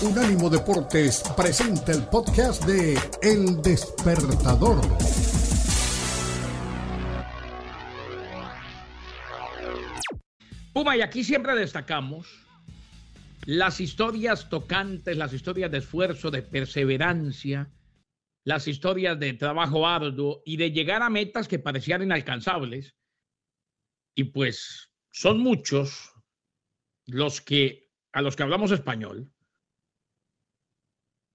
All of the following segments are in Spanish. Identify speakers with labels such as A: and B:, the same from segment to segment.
A: Unánimo Deportes presenta el podcast de El Despertador.
B: Puma, y aquí siempre destacamos las historias tocantes, las historias de esfuerzo, de perseverancia, las historias de trabajo arduo y de llegar a metas que parecían inalcanzables. Y pues son muchos los que a los que hablamos español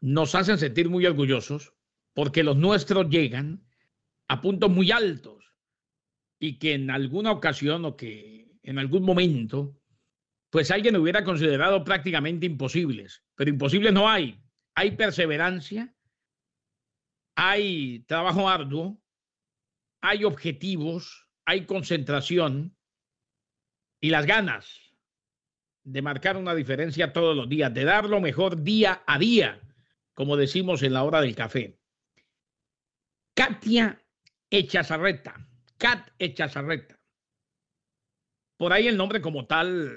B: nos hacen sentir muy orgullosos porque los nuestros llegan a puntos muy altos y que en alguna ocasión o que en algún momento, pues alguien hubiera considerado prácticamente imposibles. Pero imposibles no hay. Hay perseverancia, hay trabajo arduo, hay objetivos, hay concentración y las ganas de marcar una diferencia todos los días, de dar lo mejor día a día como decimos en la hora del café. Katia Echazarreta, Kat Echazarreta. Por ahí el nombre como tal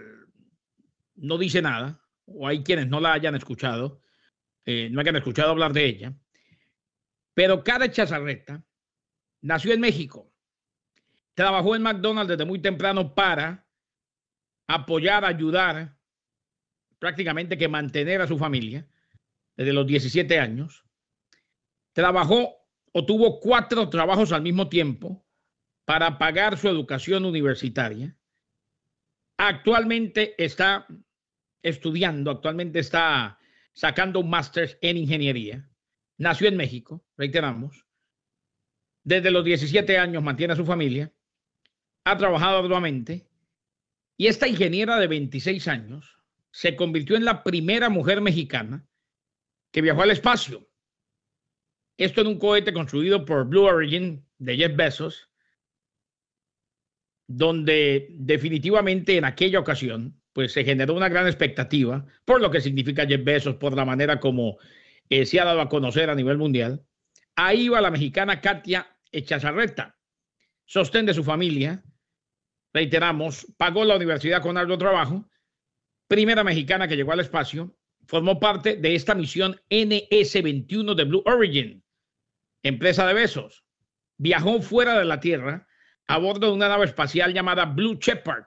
B: no dice nada, o hay quienes no la hayan escuchado, eh, no hayan escuchado hablar de ella. Pero Kat Echazarreta nació en México. Trabajó en McDonald's desde muy temprano para apoyar, ayudar, prácticamente que mantener a su familia desde los 17 años. Trabajó o tuvo cuatro trabajos al mismo tiempo para pagar su educación universitaria. Actualmente está estudiando, actualmente está sacando un máster en ingeniería. Nació en México, reiteramos. Desde los 17 años mantiene a su familia. Ha trabajado arduamente. Y esta ingeniera de 26 años se convirtió en la primera mujer mexicana que viajó al espacio. Esto en un cohete construido por Blue Origin de Jeff Bezos, donde definitivamente en aquella ocasión pues se generó una gran expectativa por lo que significa Jeff Bezos, por la manera como eh, se ha dado a conocer a nivel mundial. Ahí va la mexicana Katia Echazarreta, sostén de su familia, reiteramos, pagó la universidad con algo trabajo, primera mexicana que llegó al espacio, formó parte de esta misión NS-21 de Blue Origin, empresa de besos. Viajó fuera de la Tierra a bordo de una nave espacial llamada Blue Shepard,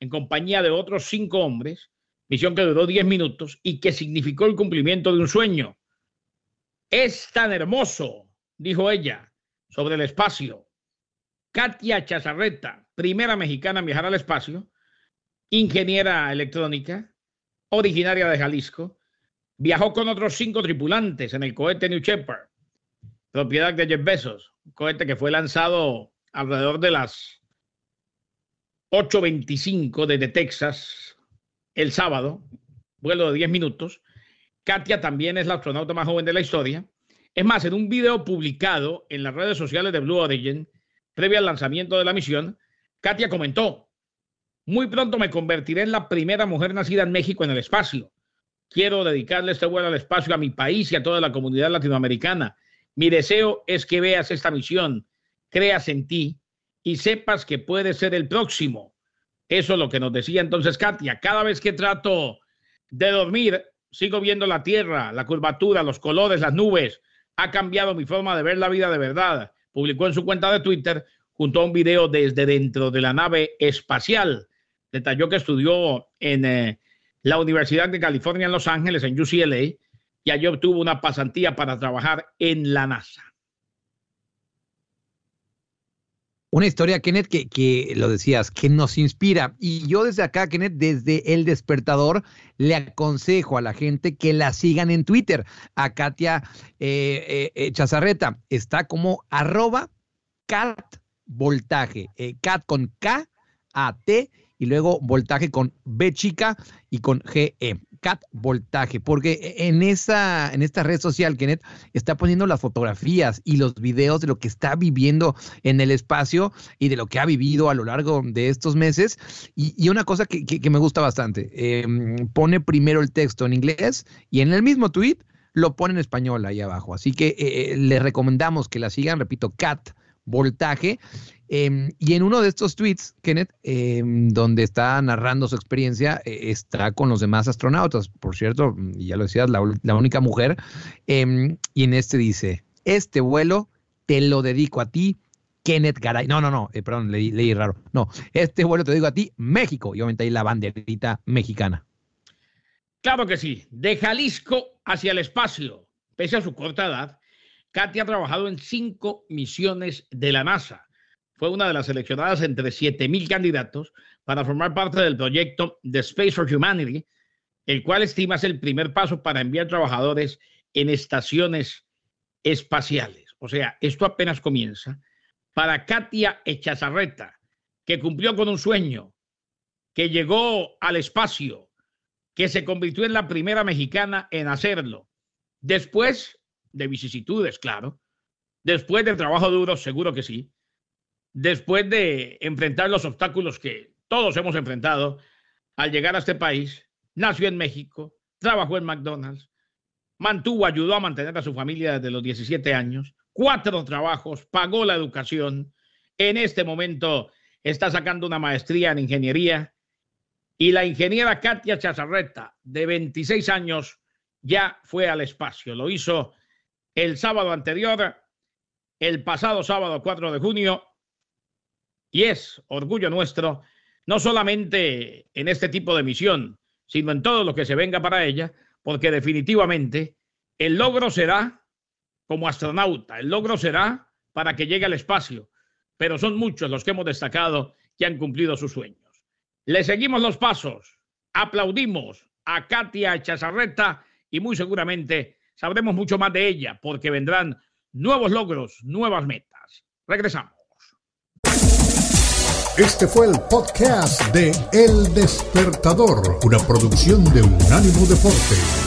B: en compañía de otros cinco hombres, misión que duró 10 minutos y que significó el cumplimiento de un sueño. Es tan hermoso, dijo ella, sobre el espacio. Katia Chazarreta, primera mexicana en viajar al espacio, ingeniera electrónica, originaria de Jalisco, viajó con otros cinco tripulantes en el cohete New Shepard, propiedad de Jeff Bezos, un cohete que fue lanzado alrededor de las 8.25 desde Texas el sábado, vuelo de 10 minutos. Katia también es la astronauta más joven de la historia. Es más, en un video publicado en las redes sociales de Blue Origin, previo al lanzamiento de la misión, Katia comentó, muy pronto me convertiré en la primera mujer nacida en México en el espacio. Quiero dedicarle este vuelo al espacio a mi país y a toda la comunidad latinoamericana. Mi deseo es que veas esta misión, creas en ti y sepas que puedes ser el próximo. Eso es lo que nos decía entonces Katia. Cada vez que trato de dormir, sigo viendo la tierra, la curvatura, los colores, las nubes. Ha cambiado mi forma de ver la vida de verdad. Publicó en su cuenta de Twitter junto a un video desde dentro de la nave espacial detalló que estudió en eh, la Universidad de California en Los Ángeles, en UCLA, y allí obtuvo una pasantía para trabajar en la NASA.
C: Una historia, Kenneth, que, lo decías, que nos inspira. Y yo desde acá, Kenneth, desde El Despertador, le aconsejo a la gente que la sigan en Twitter. A Katia eh, eh, Chazarreta. Está como arroba cat voltaje. cat con K, A, T y luego voltaje con B chica y con GE. Cat voltaje, porque en esa, en esta red social, Kenneth, está poniendo las fotografías y los videos de lo que está viviendo en el espacio y de lo que ha vivido a lo largo de estos meses. Y, una cosa que, me gusta bastante, em, pone primero el texto en inglés y en el mismo tweet lo pone en español ahí abajo. Así que eh, eh, les recomendamos que la sigan, repito, Cat voltaje. Em, y en uno de estos tweets, Kenneth, em, donde está narrando su experiencia, eh, está con los demás astronautas, por cierto, ya lo decías, la, única mujer. Em, y en este dice, este vuelo te lo dedico a ti, Kenneth Garay. No, no, no, eh, perdón, leí, leí, raro. No, este vuelo te digo a ti, México. Y obviamente ahí la banderita mexicana.
B: Claro que sí. De Jalisco hacia el espacio. Pese a su corta edad, Katy ha trabajado en cinco misiones de la NASA. Fue una de las seleccionadas entre 7.000 candidatos para formar parte del proyecto The Space for Humanity, el cual estima es el primer paso para enviar trabajadores en estaciones espaciales. O sea, esto apenas comienza. Para Katia Echazarreta, que cumplió con un sueño, que llegó al espacio, que se convirtió en la primera mexicana en hacerlo. Después de vicisitudes, claro. Después del trabajo duro, seguro que sí. Después de enfrentar los obstáculos que todos hemos enfrentado al llegar a este país, nació en México, trabajó en McDonald's, mantuvo, ayudó a mantener a su familia desde los 17 años, cuatro trabajos, pagó la educación. En este momento está sacando una maestría en ingeniería y la ingeniera Katia Chazarreta, de 26 años, ya fue al espacio. Lo hizo el sábado anterior, el pasado sábado 4 de junio, y es orgullo nuestro, no solamente en este tipo de misión, sino en todo lo que se venga para ella, porque definitivamente el logro será como astronauta, el logro será para que llegue al espacio, pero son muchos los que hemos destacado que han cumplido sus sueños. Le seguimos los pasos, aplaudimos a Katia Chazarreta y muy seguramente sabremos mucho más de ella porque vendrán nuevos logros, nuevas metas. Regresamos.
A: Este fue el podcast de El Despertador, una producción de Unánimo Deportes.